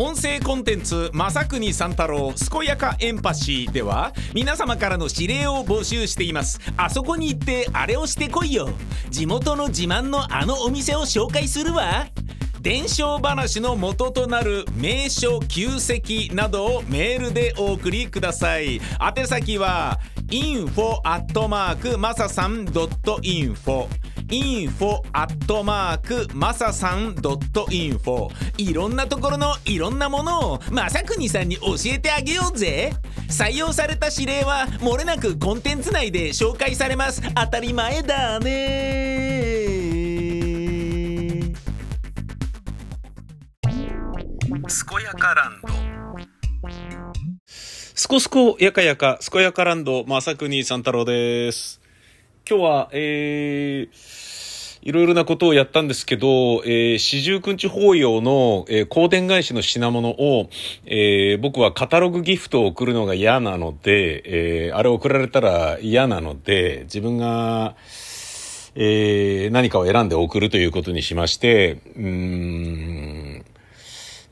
音声コンテンツ「正国三太郎健やかエンパシー」では皆様からの指令を募集しています。あそこに行ってあれをしてこいよ。地元の自慢のあのお店を紹介するわ。伝承話の元となる名所旧跡などをメールでお送りください。宛先は info マサさん .info info アットマークマサさん .info いろんなところのいろんなものをまさくにさんに教えてあげようぜ。採用された指令は漏れなくコンテンツ内で紹介されます。当たり前だね。健やかランド。すこすこやかやか、健やかランド、まさくにさん太郎です。今日は、えー、いろいろなことをやったんですけど、えー、四十九日法要の、えー、香典返しの品物を、えー、僕はカタログギフトを送るのが嫌なので、えー、あれ送られたら嫌なので、自分が、えー、何かを選んで送るということにしまして、うん、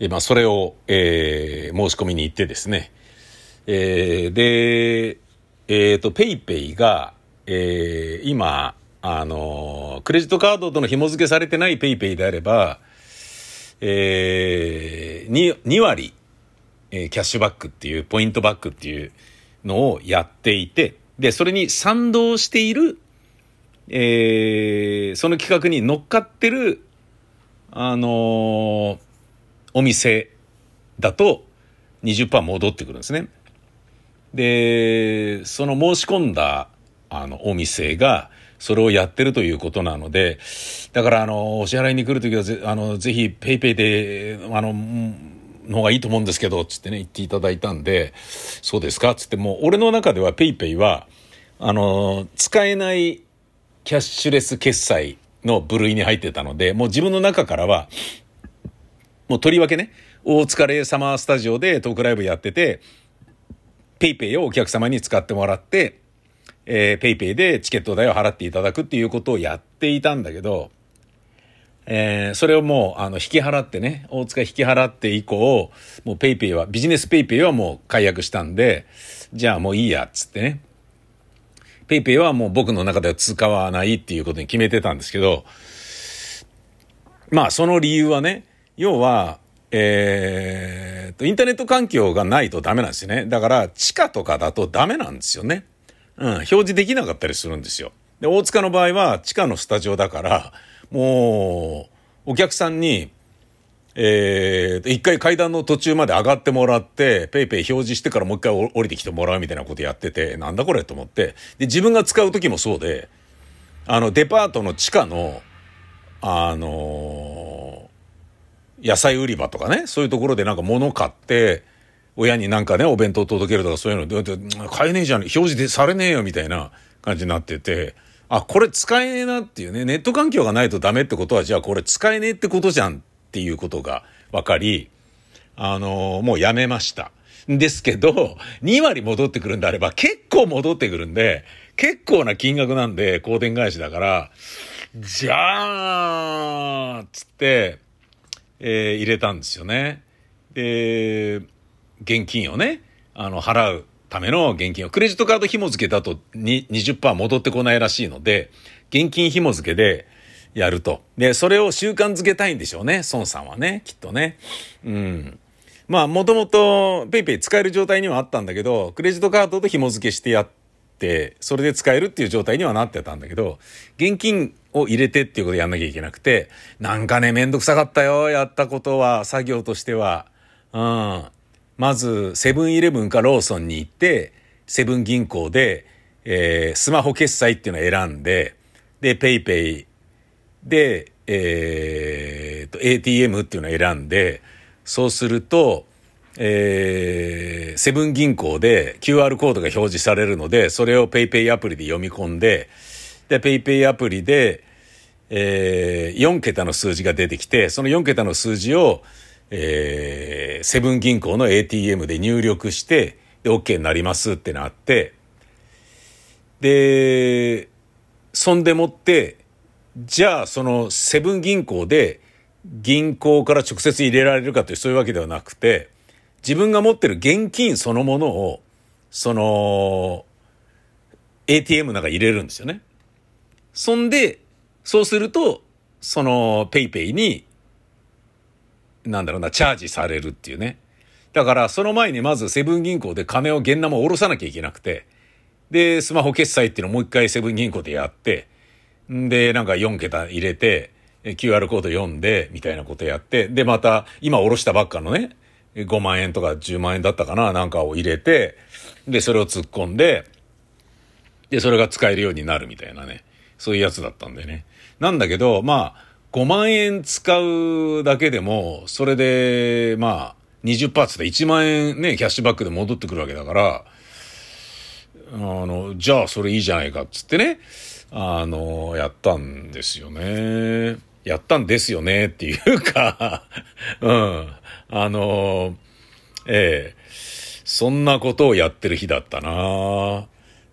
えまあ、それを、えー、申し込みに行ってですね、えー、で、えっ、と、ペイペイが、えー、今、あの、クレジットカードとの紐付けされてないペイペイであれば、えー、2, 2割、えーキャッシュバックっていう、ポイントバックっていうのをやっていて、で、それに賛同している、えー、その企画に乗っかってる、あのーお店だと20%戻ってくるんですね。で、その申し込んだ、あの、お店が、それをやってるということなので、だから、あの、お支払いに来るときはぜ、あの、ぜひ、ペイペイで、あの、の方がいいと思うんですけど、つってね、言っていただいたんで、そうですか？つって、もう、俺の中ではペイペイは、あの、使えないキャッシュレス決済の部類に入ってたので、もう自分の中からは、もうとりわけね、大塚でサマースタジオでトークライブやってて、ペイペイをお客様に使ってもらって、えー、ペイペイでチケット代を払っていただくっていうことをやっていたんだけど、えー、それをもう、あの、引き払ってね、大塚引き払って以降、もうペイペイは、ビジネスペイペイはもう解約したんで、じゃあもういいや、っつってね。ペイペイはもう僕の中では使わないっていうことに決めてたんですけど、まあその理由はね、要は、えー、と、インターネット環境がないとダメなんですよね。だから、地下とかだとダメなんですよね。うん、表示できなかったりするんですよ。で、大塚の場合は地下のスタジオだから、もう、お客さんに、えー、一回階段の途中まで上がってもらって、ペイペイ表示してからもう一回降りてきてもらうみたいなことやってて、なんだこれと思って。で、自分が使う時もそうで、あの、デパートの地下の、あのー野菜売り場とかね、そういうところでなんか物買って、親になんかね、お弁当届けるとかそういうの、だって買えねえじゃん、表示でされねえよみたいな感じになってて、あ、これ使えねえなっていうね、ネット環境がないとダメってことは、じゃあこれ使えねえってことじゃんっていうことが分かり、あのーもうやめました。ですけど、2割戻ってくるんであれば結構戻ってくるんで、結構な金額なんで、公電返しだから、じゃあ、つって、えー入れたんですよね。で、現金をね、あの、払うための現金を、クレジットカード紐付けだと20%戻ってこないらしいので、現金紐付けでやると。で、それを習慣づけたいんでしょうね、孫さんはね、きっとね。うん。まあ、もともと PayPay 使える状態にはあったんだけど、クレジットカードと紐付けしてやって、それで使えるっていう状態にはなってたんだけど、現金を入れてっていうことをやんなきゃいけなくて、なんかね、めんどくさかったよ、やったことは、作業としては。うん。まず、セブンイレブンかローソンに行って、セブン銀行で、えースマホ決済っていうのを選んで、で、ペイペイで、えーと、ATM っていうのを選んで、そうすると、えーセブン銀行で QR コードが表示されるので、それを PayPay アプリで読み込んで、で、PayPay アプリで、えー4桁の数字が出てきて、その4桁の数字を、えーセブン銀行の ATM で入力して、で、OK になりますってなって、で、そんでもって、じゃあそのセブン銀行で銀行から直接入れられるかというそういうわけではなくて、自分が持ってる現金そのものを、その、ATM の中に入れるんですよね。そんで、そうすると、その、ペイペイに、なんだろうな、チャージされるっていうね。だから、その前にまずセブン銀行で金を現生を下ろさなきゃいけなくて、で、スマホ決済っていうのをもう一回セブン銀行でやって、んで、なんか4桁入れて、QR コード読んで、みたいなことやって、で、また、今下ろしたばっかのね、5万円とか10万円だったかな、なんかを入れて、で、それを突っ込んで、で、それが使えるようになるみたいなね、そういうやつだったんでね。なんだけど、まあ、5万円使うだけでも、それで、まあ、20%で1万円ね、キャッシュバックで戻ってくるわけだから、あの、じゃあそれいいじゃないかっつってね、あの、やったんですよね。やったんですよねっていうか うん。あの、ええそんなことをやってる日だったな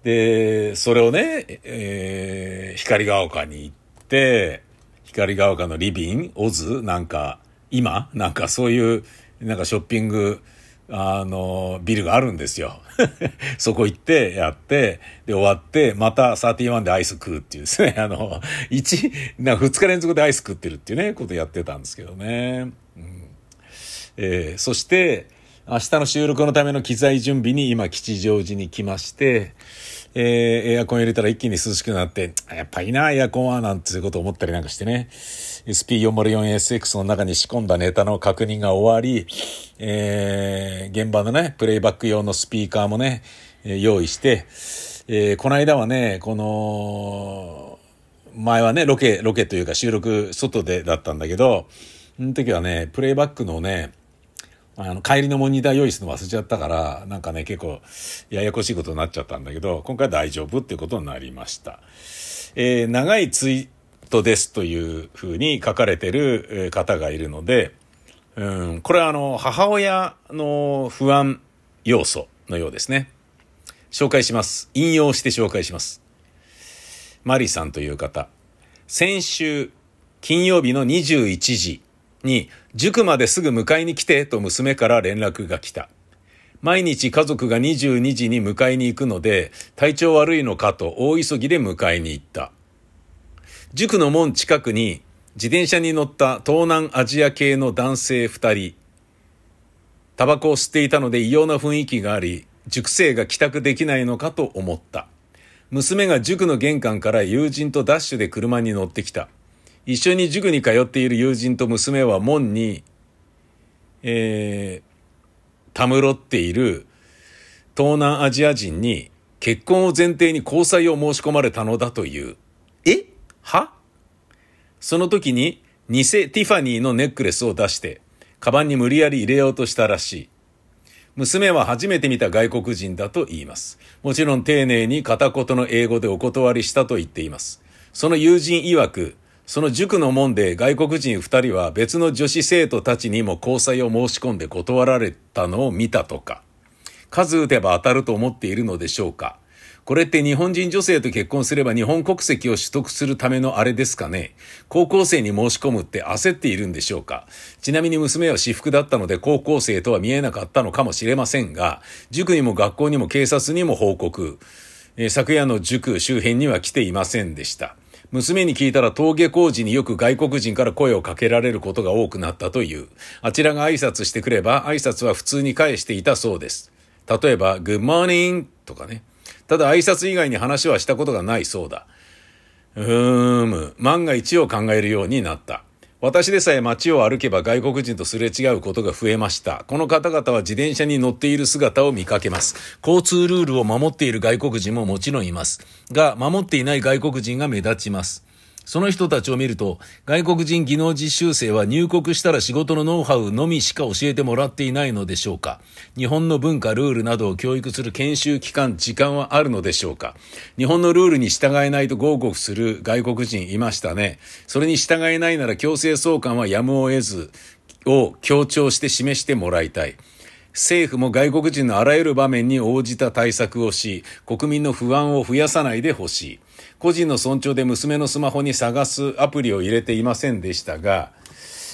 で、それをね、えー、光が丘に行って、光が丘のリビン、オズなんか、今なんかそういう、なんかショッピング、あの、ビルがあるんですよ。そこ行ってやって、で終わって、また31でアイス食うっていうですね、あの、1、な2日連続でアイス食ってるっていうね、ことやってたんですけどね。うん、えー、そして、明日の収録のための機材準備に今吉祥寺に来まして、えー、エアコン入れたら一気に涼しくなって、やっぱいいな、エアコンは、なんていうことを思ったりなんかしてね。SP404SX の中に仕込んだネタの確認が終わり、えー、現場のね、プレイバック用のスピーカーもね、用意して、えー、この間はね、この、前はね、ロケ、ロケというか収録外でだったんだけど、その時はね、プレイバックのね、あの、帰りのモニター用意するの忘れちゃったから、なんかね、結構、ややこしいことになっちゃったんだけど、今回大丈夫っていうことになりました。えー、長いツイートですというふうに書かれてる方がいるので、うん、これはあの、母親の不安要素のようですね。紹介します。引用して紹介します。マリさんという方。先週、金曜日の21時、に、塾まですぐ迎えに来てと娘から連絡が来た。毎日家族が22時に迎えに行くので、体調悪いのかと大急ぎで迎えに行った。塾の門近くに自転車に乗った東南アジア系の男性二人。タバコを吸っていたので異様な雰囲気があり、塾生が帰宅できないのかと思った。娘が塾の玄関から友人とダッシュで車に乗ってきた。一緒に塾に通っている友人と娘は門に、えー、たむろっている東南アジア人に結婚を前提に交際を申し込まれたのだという。え？は？その時に偽ティファニーのネックレスを出して、カバンに無理やり入れようとしたらしい。娘は初めて見た外国人だと言います。もちろん丁寧に片言の英語でお断りしたと言っています。その友人曰く、その塾の門で外国人二人は別の女子生徒たちにも交際を申し込んで断られたのを見たとか、数打てば当たると思っているのでしょうか。これって日本人女性と結婚すれば日本国籍を取得するためのあれですかね高校生に申し込むって焦っているんでしょうかちなみに娘は私服だったので高校生とは見えなかったのかもしれませんが、塾にも学校にも警察にも報告、え、昨夜の塾周辺には来ていませんでした。娘に聞いたら登下校時によく外国人から声をかけられることが多くなったという。あちらが挨拶してくれば挨拶は普通に返していたそうです。例えば、Good morning とかね。ただ挨拶以外に話はしたことがないそうだ。うーむ、万が一を考えるようになった。私でさえ街を歩けば外国人とすれ違うことが増えました。この方々は自転車に乗っている姿を見かけます。交通ルールを守っている外国人ももちろんいます。が、守っていない外国人が目立ちます。その人たちを見ると、外国人技能実習生は入国したら仕事のノウハウのみしか教えてもらっていないのでしょうか日本の文化、ルールなどを教育する研修期間、時間はあるのでしょうか日本のルールに従えないと合国する外国人いましたね。それに従えないなら強制送還はやむを得ず、を強調して示してもらいたい。政府も外国人のあらゆる場面に応じた対策をし、国民の不安を増やさないでほしい。個人の尊重で娘のスマホに探すアプリを入れていませんでしたが、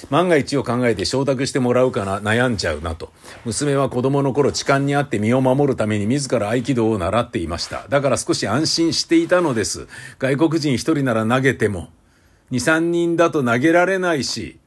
万が一を考えて承諾してもらうかな悩んじゃうなと。娘は子供の頃痴漢にあって身を守るために自ら合気道を習っていました。だから少し安心していたのです。外国人一人なら投げても、二三人だと投げられないし、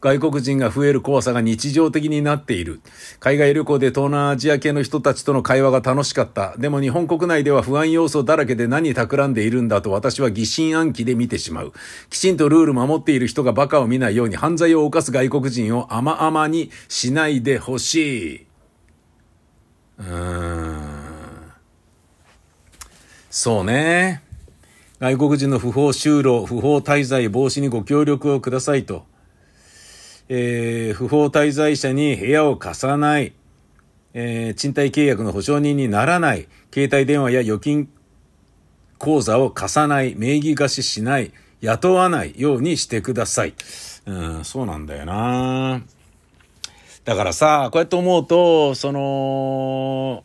外国人が増える怖さが日常的になっている。海外旅行で東南アジア系の人たちとの会話が楽しかった。でも日本国内では不安要素だらけで何企んでいるんだと私は疑心暗鬼で見てしまう。きちんとルール守っている人が馬鹿を見ないように犯罪を犯す外国人を甘々にしないでほしい。うーん。そうね。外国人の不法就労、不法滞在防止にご協力をくださいと。えー、不法滞在者に部屋を貸さない、えー、賃貸契約の保証人にならない、携帯電話や預金口座を貸さない、名義貸ししない、雇わないようにしてください。うん、そうなんだよな。だからさ、こうやって思うと、その、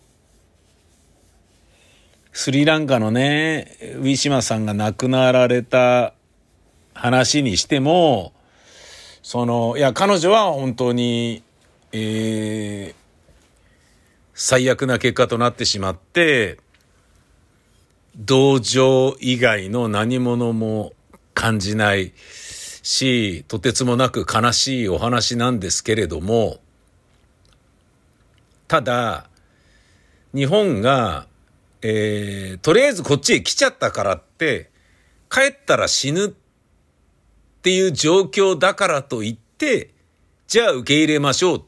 スリランカのね、ウィシュマさんが亡くなられた話にしても、その、いや、彼女は本当に、えー、最悪な結果となってしまって、同情以外の何者も感じないし、とてつもなく悲しいお話なんですけれども、ただ、日本が、えー、とりあえずこっちへ来ちゃったからって、帰ったら死ぬってていう状況だからといって、じゃあ受け入れましょうっ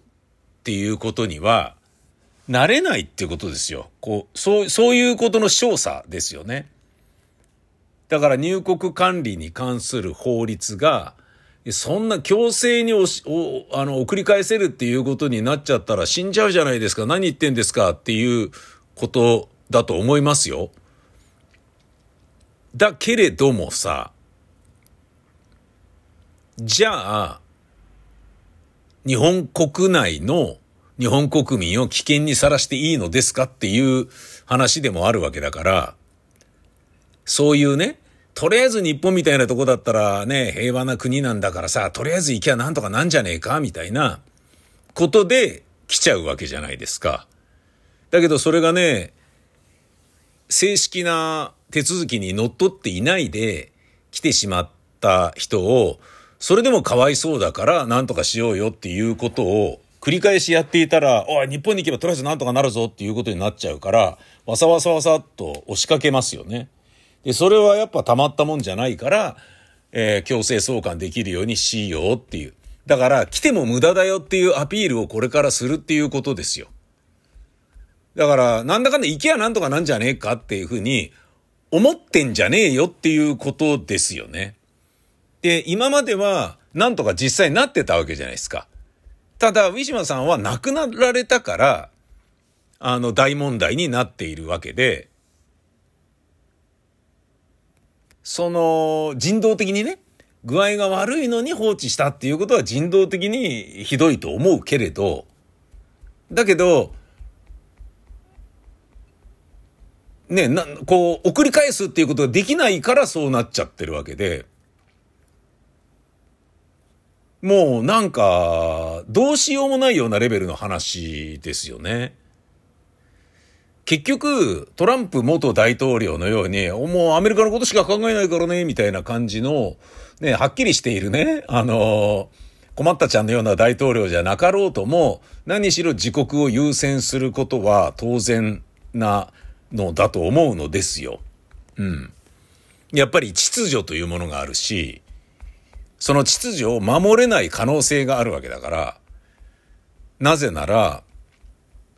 ていうことには、なれないっていうことですよ。こう、そう、そういうことの少佐ですよね。だから入国管理に関する法律が、そんな強制におしおあの送り返せるっていうことになっちゃったら死んじゃうじゃないですか。何言ってんですかっていうことだと思いますよ。だけれどもさ、じゃあ、日本国内の日本国民を危険にさらしていいのですかっていう話でもあるわけだから、そういうね、とりあえず日本みたいなとこだったらね、平和な国なんだからさ、とりあえず行きゃなんとかなんじゃねえかみたいなことで来ちゃうわけじゃないですか。だけどそれがね、正式な手続きにのっとっていないで来てしまった人をそれでもかわいそうだから何とかしようよっていうことを繰り返しやっていたら、おい、日本に行けばとりあえず何とかなるぞっていうことになっちゃうから、わさわさわさっと押しかけますよね。で、それはやっぱたまったもんじゃないから、えー、強制送還できるようにしようっていう。だから、来ても無駄だよっていうアピールをこれからするっていうことですよ。だから、なんだかんだ行けばなんとかなんじゃねえかっていうふうに思ってんじゃねえよっていうことですよね。で、今までは、なんとか実際なってたわけじゃないですか。ただ、ウィシュマさんは亡くなられたから、あの、大問題になっているわけで、その、人道的にね、具合が悪いのに放置したっていうことは人道的にひどいと思うけれど、だけど、ね、な、こう、送り返すっていうことができないからそうなっちゃってるわけで、もうなんか、どうしようもないようなレベルの話ですよね。結局、トランプ元大統領のように、もうアメリカのことしか考えないからね、みたいな感じの、ね、はっきりしているね、あの、困ったちゃんのような大統領じゃなかろうとも、何しろ自国を優先することは当然なのだと思うのですよ。うん。やっぱり秩序というものがあるし、その秩序を守れない可能性があるわけだから、なぜなら、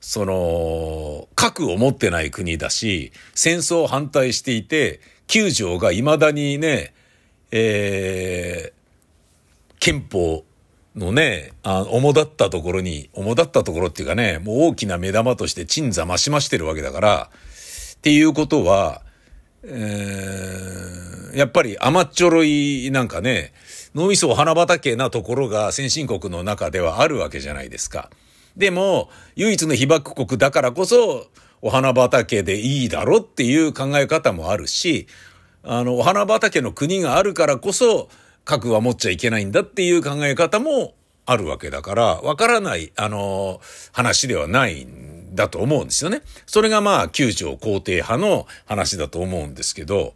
その、核を持ってない国だし、戦争を反対していて、9条が未だにね、えー、憲法のね、あ主だったところに、主だったところっていうかね、もう大きな目玉として鎮座増し増してるわけだから、っていうことは、えー、やっぱり甘っちょろいなんかね、脳みそお花畑なところが先進国の中ではあるわけじゃないですか。でも、唯一の被爆国だからこそ、お花畑でいいだろっていう考え方もあるし、あの、お花畑の国があるからこそ、核は持っちゃいけないんだっていう考え方もあるわけだから、わからない、あの、話ではないんだと思うんですよね。それがまあ、九条肯定派の話だと思うんですけど、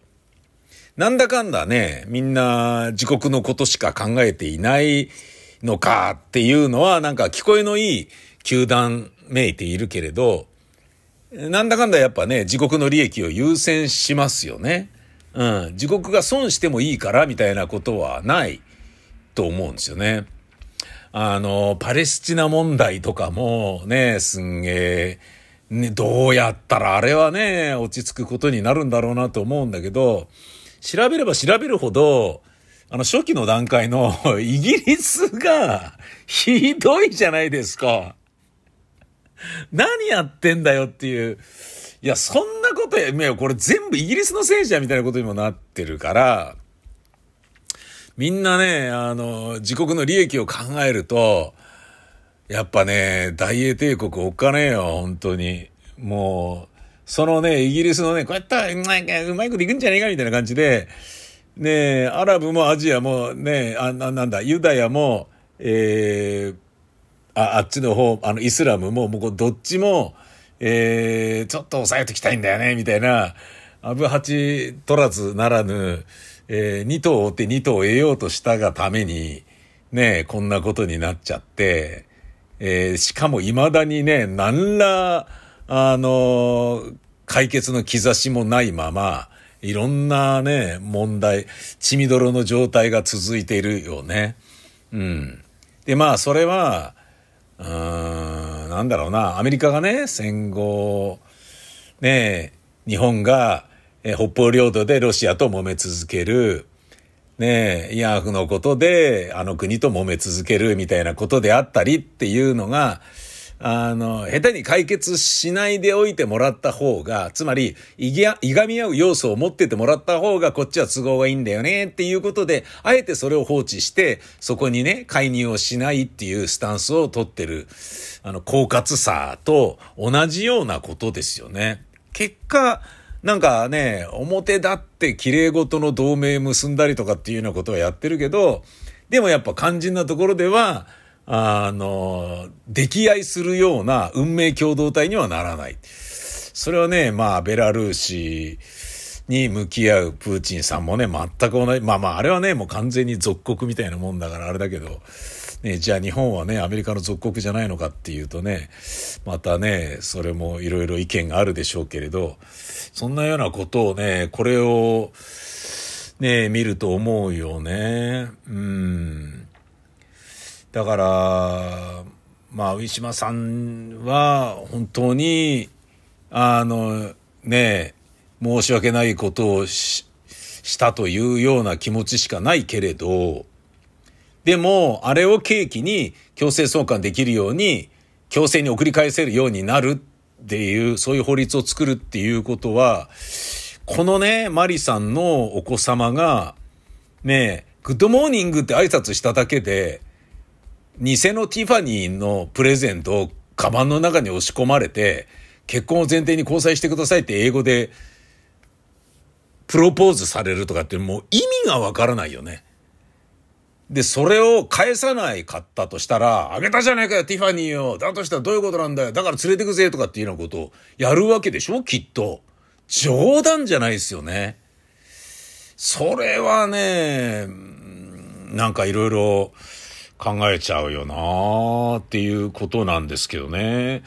なんだかんだね、みんな自国のことしか考えていないのかっていうのは、なんか聞こえのいい球団めいているけれど、なんだかんだやっぱね、自国の利益を優先しますよね。うん。自国が損してもいいからみたいなことはないと思うんですよね。あの、パレスチナ問題とかもね、すんげえ、ね、どうやったらあれはね、落ち着くことになるんだろうなと思うんだけど、調べれば調べるほど、あの、初期の段階のイギリスがひどいじゃないですか。何やってんだよっていう。いや、そんなことや、いや、これ全部イギリスのせいじゃんみたいなことにもなってるから、みんなね、あの、自国の利益を考えると、やっぱね、大英帝国おっかねえよ、本当に。もう、そのね、イギリスのね、こうやったらうまい、うまいこといくんじゃねえかみたいな感じで、ねアラブもアジアもね、あなんだ、ユダヤも、えー、ああっちの方、あの、イスラムも、もうどっちも、えー、ちょっと抑えときたいんだよね、みたいな、アブハチ取らずならぬ、えー、2頭追って2頭得ようとしたがために、ね、こんなことになっちゃって、えー、しかも未だにね、何ら、あの、解決の兆しもないまま、いろんなね、問題、血みどろの状態が続いているよね。うん。で、まあ、それは、うん、なんだろうな、アメリカがね、戦後、ね、日本が、え北方領土でロシアと揉め続ける、ねイラクのことであの国と揉め続けるみたいなことであったりっていうのが、あの、下手に解決しないでおいてもらった方が、つまり、いがみ合う要素を持っててもらった方が、こっちは都合がいいんだよねっていうことで、あえてそれを放置して、そこにね、介入をしないっていうスタンスを取ってる、あの、狡猾さと同じようなことですよね。結果、なんかね、表立って綺麗事の同盟結んだりとかっていうようなことはやってるけど、でもやっぱ肝心なところでは、あの、溺愛するような運命共同体にはならない。それはね、まあ、ベラルーシに向き合うプーチンさんもね、全く同じ。まあまあ、あれはね、もう完全に属国みたいなもんだからあれだけど、ね、じゃあ日本はね、アメリカの属国じゃないのかっていうとね、またね、それもいろいろ意見があるでしょうけれど、そんなようなことをね、これを、ね、見ると思うよね。うん。だから、まあ、ウィシュマさんは本当に、あの、ね、申し訳ないことをししたというような気持ちしかないけれど、でも、あれを契機に強制送還できるように、強制に送り返せるようになるっていう、そういう法律を作るっていうことは、このね、マリさんのお子様が、ねえ、 good morning って挨拶しただけで、偽のティファニーのプレゼントをカバンの中に押し込まれて、結婚を前提に交際してくださいって英語で、プロポーズされるとかってもう意味がわからないよね。で、それを返さないかったとしたら、あげたじゃないかよ、ティファニーを。だとしたらどういうことなんだよ。だから連れてくぜ、とかっていうようなことをやるわけでしょきっと。冗談じゃないですよね。それはね、なんかいろいろ、考えちゃうよなーっていうことなんですけどね。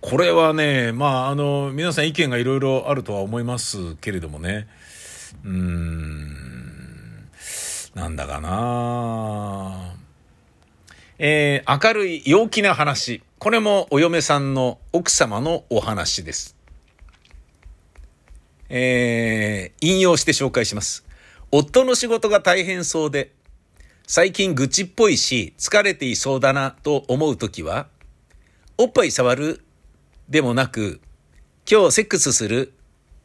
これはね、まあ、あの、皆さん意見がいろいろあるとは思いますけれどもね。うん、なんだかなえー、明るい陽気な話。これもお嫁さんの奥様のお話です。えー、引用して紹介します。夫の仕事が大変そうで、最近愚痴っぽいし、疲れていそうだなと思うときは、おっぱい触るでもなく、今日セックスする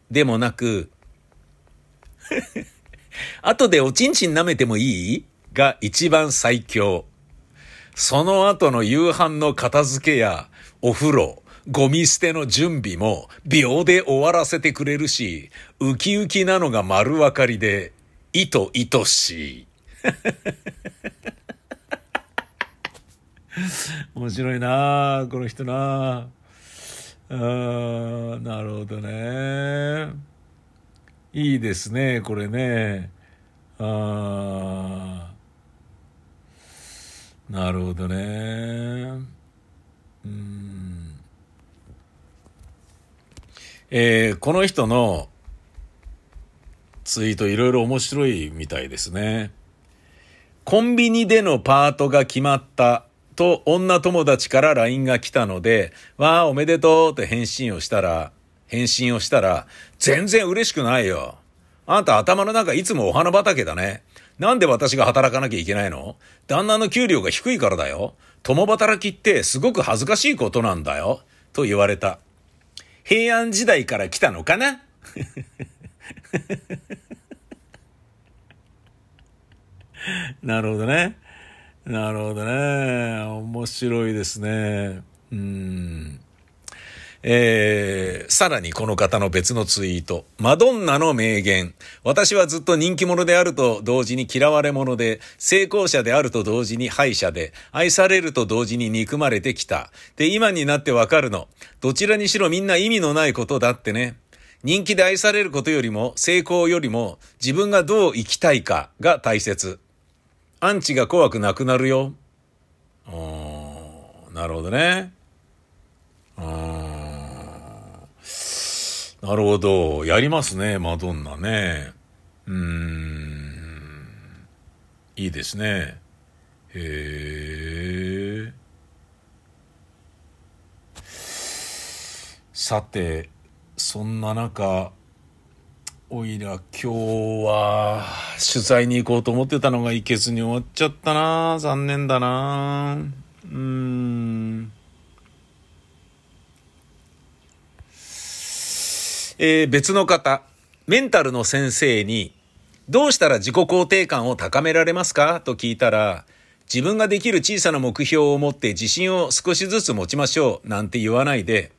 でもなく、後でおちんちん舐めてもいい？が一番最強。その後の夕飯の片付けやお風呂、ゴミ捨ての準備も秒で終わらせてくれるし、ウキウキなのが丸分かりで、いといとしい。面白いなこの人なあなるほどねいいですねこれね。あなるほどね。うん。えー、この人のツイートいろいろ面白いみたいですね。コンビニでのパートが決まったと女友達から LINE が来たので、わあ、おめでとうって返信をしたら、返信をしたら、全然嬉しくないよ。あんた頭の中いつもお花畑だね。なんで私が働かなきゃいけないの？旦那の給料が低いからだよ。共働きってすごく恥ずかしいことなんだよ。と言われた。平安時代から来たのかな？なるほどね。なるほどね。面白いですね。うん。えー、さらにこの方の別のツイート。マドンナの名言。私はずっと人気者であると同時に嫌われ者で、成功者であると同時に敗者で、愛されると同時に憎まれてきた。で、今になってわかるの。どちらにしろみんな意味のないことだってね。人気で愛されることよりも、成功よりも、自分がどう生きたいかが大切。アンチが怖くなくなるよ。なるほどね。なるほど。やりますね、マドンナね。うーん。いいですね。へえ。さて、そんな中、おいら今日は取材に行こうと思ってたのが行けずに終わっちゃったな残念だなうーん。えー、別の方、メンタルの先生に、どうしたら自己肯定感を高められますか？と聞いたら、自分ができる小さな目標を持って自信を少しずつ持ちましょうなんて言わないで、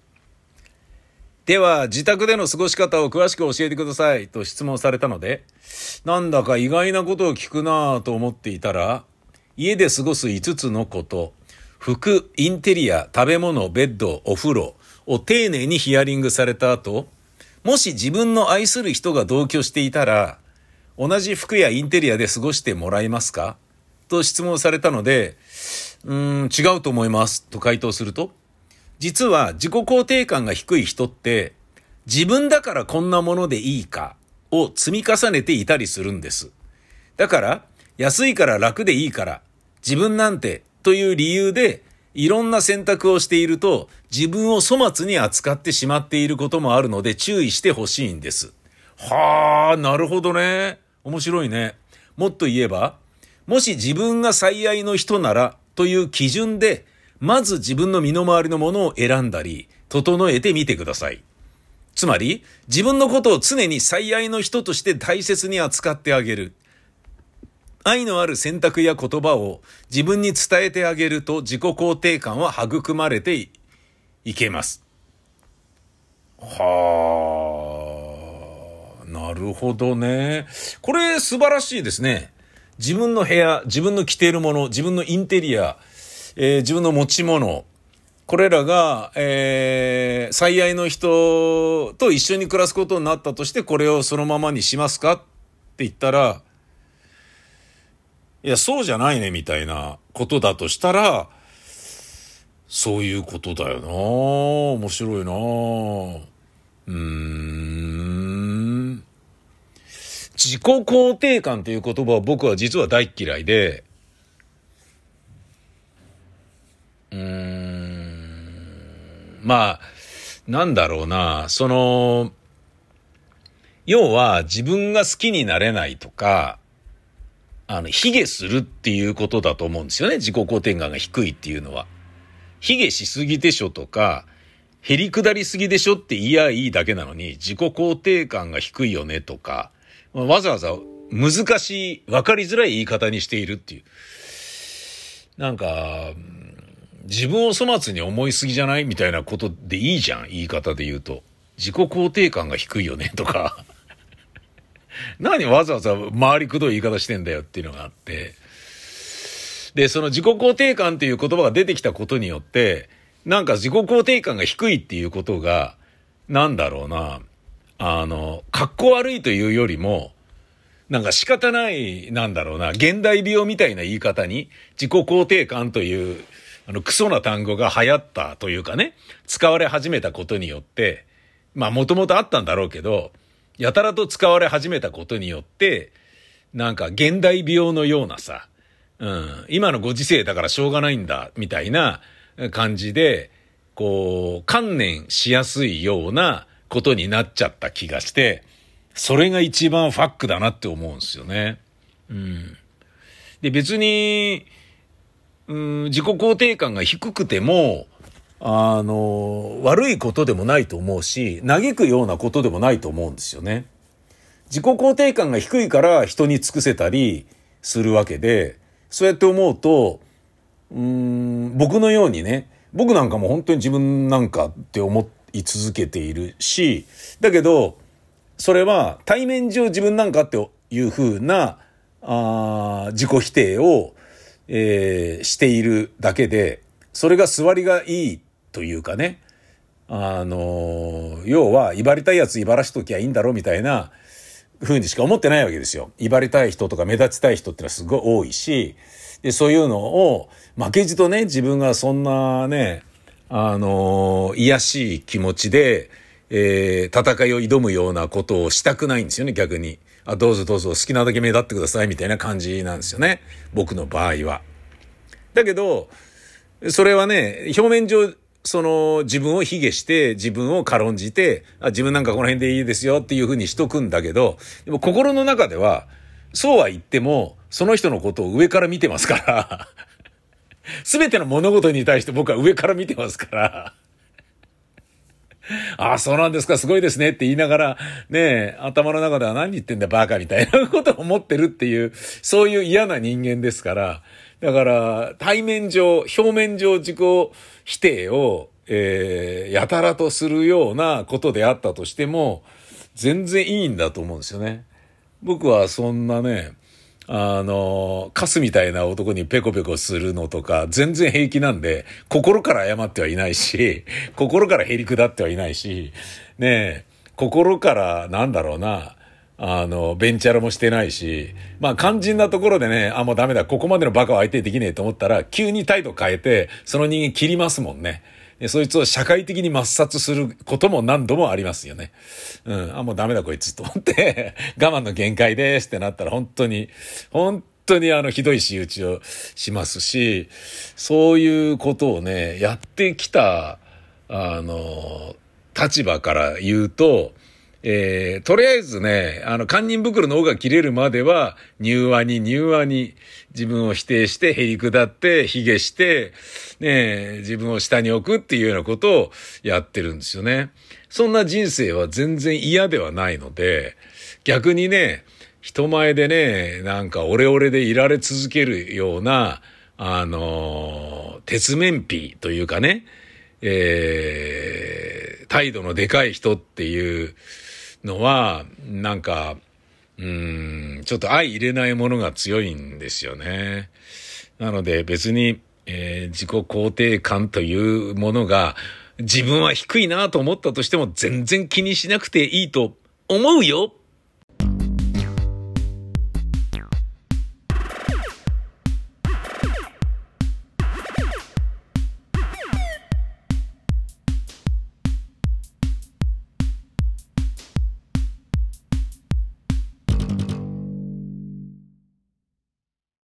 では、自宅での過ごし方を詳しく教えてくださいと質問されたので、なんだか意外なことを聞くなぁと思っていたら、家で過ごす5つのこと、服、インテリア、食べ物、ベッド、お風呂を丁寧にヒアリングされた後、もし自分の愛する人が同居していたら、同じ服やインテリアで過ごしてもらえますか？と質問されたので、うーん、違うと思います。と回答すると、実は自己肯定感が低い人って、自分だからこんなものでいいかを積み重ねていたりするんです。だから、安いから楽でいいから、自分なんてという理由でいろんな選択をしていると自分を粗末に扱ってしまっていることもあるので注意してほしいんです。はあ、なるほどね。面白いね。もっと言えば、もし自分が最愛の人ならという基準で、まず自分の身の回りのものを選んだり、整えてみてください。つまり、自分のことを常に最愛の人として大切に扱ってあげる。愛のある選択や言葉を自分に伝えてあげると自己肯定感は育まれていけます。はあ、なるほどね。これ素晴らしいですね。自分の部屋、自分の着ているもの、自分のインテリア、えー、自分の持ち物、これらが、えー、最愛の人と一緒に暮らすことになったとして、これをそのままにしますか？って言ったら、いや、そうじゃないね、みたいなことだとしたら、そういうことだよな面白いなうーん。自己肯定感という言葉は僕は実は大嫌いで、うーん。まあ、なんだろうな、その、要は自分が好きになれないとか、あの、卑下するっていうことだと思うんですよね。自己肯定感が低いっていうのは。卑下しすぎでしょとか、減り下りすぎでしょって言いやいいだけなのに、自己肯定感が低いよねとか、わざわざ難しい、わかりづらい言い方にしているっていう。なんか、自分を粗末に思いすぎじゃないみたいなことでいいじゃん、言い方で言うと。自己肯定感が低いよねとか。何わざわざ回りくどい言い方してんだよっていうのがあって。で、その自己肯定感っていう言葉が出てきたことによって、なんか自己肯定感が低いっていうことが、なんだろうな、あの、格好悪いというよりも、なんか仕方ない、なんだろうな、現代病みたいな言い方に、自己肯定感という、あの、クソな単語が流行ったというかね、使われ始めたことによって、まあもともとあったんだろうけど、やたらと使われ始めたことによって、なんか現代病のようなさ、うん、今のご時世だからしょうがないんだ、みたいな感じで、こう、観念しやすいようなことになっちゃった気がして、それが一番ファックだなって思うんですよね。うん。で、別に、うん、自己肯定感が低くても、あの、悪いことでもないと思うし、嘆くようなことでもないと思うんですよね。自己肯定感が低いから人に尽くせたりするわけで、そうやって思うと、うん、僕のようにね、僕なんかも本当に自分なんかって思い続けているし、だけど、それは対面上自分なんかっていうふうな、あ自己否定を、えー、しているだけで、それが座りがいいというかね、あの、要は、威張りたいやつ威張らしときゃいいんだろうみたいな、ふうにしか思ってないわけですよ。威張りたい人とか目立ちたい人ってのはすごい多いし、で、そういうのを、負けじとね、自分がそんなね、あのー、癒しい気持ちで、えー、戦いを挑むようなことをしたくないんですよね、逆に。あ、どうぞどうぞ好きなだけ目立ってください、みたいな感じなんですよね。僕の場合は。だけど、それはね、表面上、その自分を卑下して自分を軽んじて、あ自分なんかこの辺でいいですよっていうふうにしとくんだけど、でも心の中では、そうは言っても、その人のことを上から見てますから すべての物事に対して僕は上から見てますからああ、そうなんですか、すごいですねって言いながら、ね頭の中では何言ってんだバカみたいなことを思ってるっていう、そういう嫌な人間ですから、だから、対面上、表面上自己否定を、えー、やたらとするようなことであったとしても、全然いいんだと思うんですよね。僕はそんなね、あの、カスみたいな男にペコペコするのとか、全然平気なんで、心から謝ってはいないし、心からへりくだってはいないし、ねえ、心から、なんだろうな、あの、ベンチャラもしてないし、まあ肝心なところでね、あ、もうダメだ、ここまでのバカは相手できねえと思ったら、急に態度変えて、その人間切りますもんね。そいつを社会的に抹殺することも何度もありますよね。うん。あ、もうダメだこいつと思って 我慢の限界ですってなったら本当に、本当にあのひどい仕打ちをしますし、そういうことをね、やってきた、あの、立場から言うと、えー、とりあえずね、あの、堪忍袋の尾が切れるまでは、柔和に柔和に自分を否定して、へり下って、卑下して、ね、自分を下に置くっていうようなことをやってるんですよね。そんな人生は全然嫌ではないので、逆にね、人前でね、なんかオレオレでいられ続けるような、あの、鉄面皮というかね、えー、態度のでかい人っていう、のは、なんか、うん、ちょっと相入れないものが強いんですよね。なので別に、えー、自己肯定感というものが自分は低いなと思ったとしても全然気にしなくていいと思うよ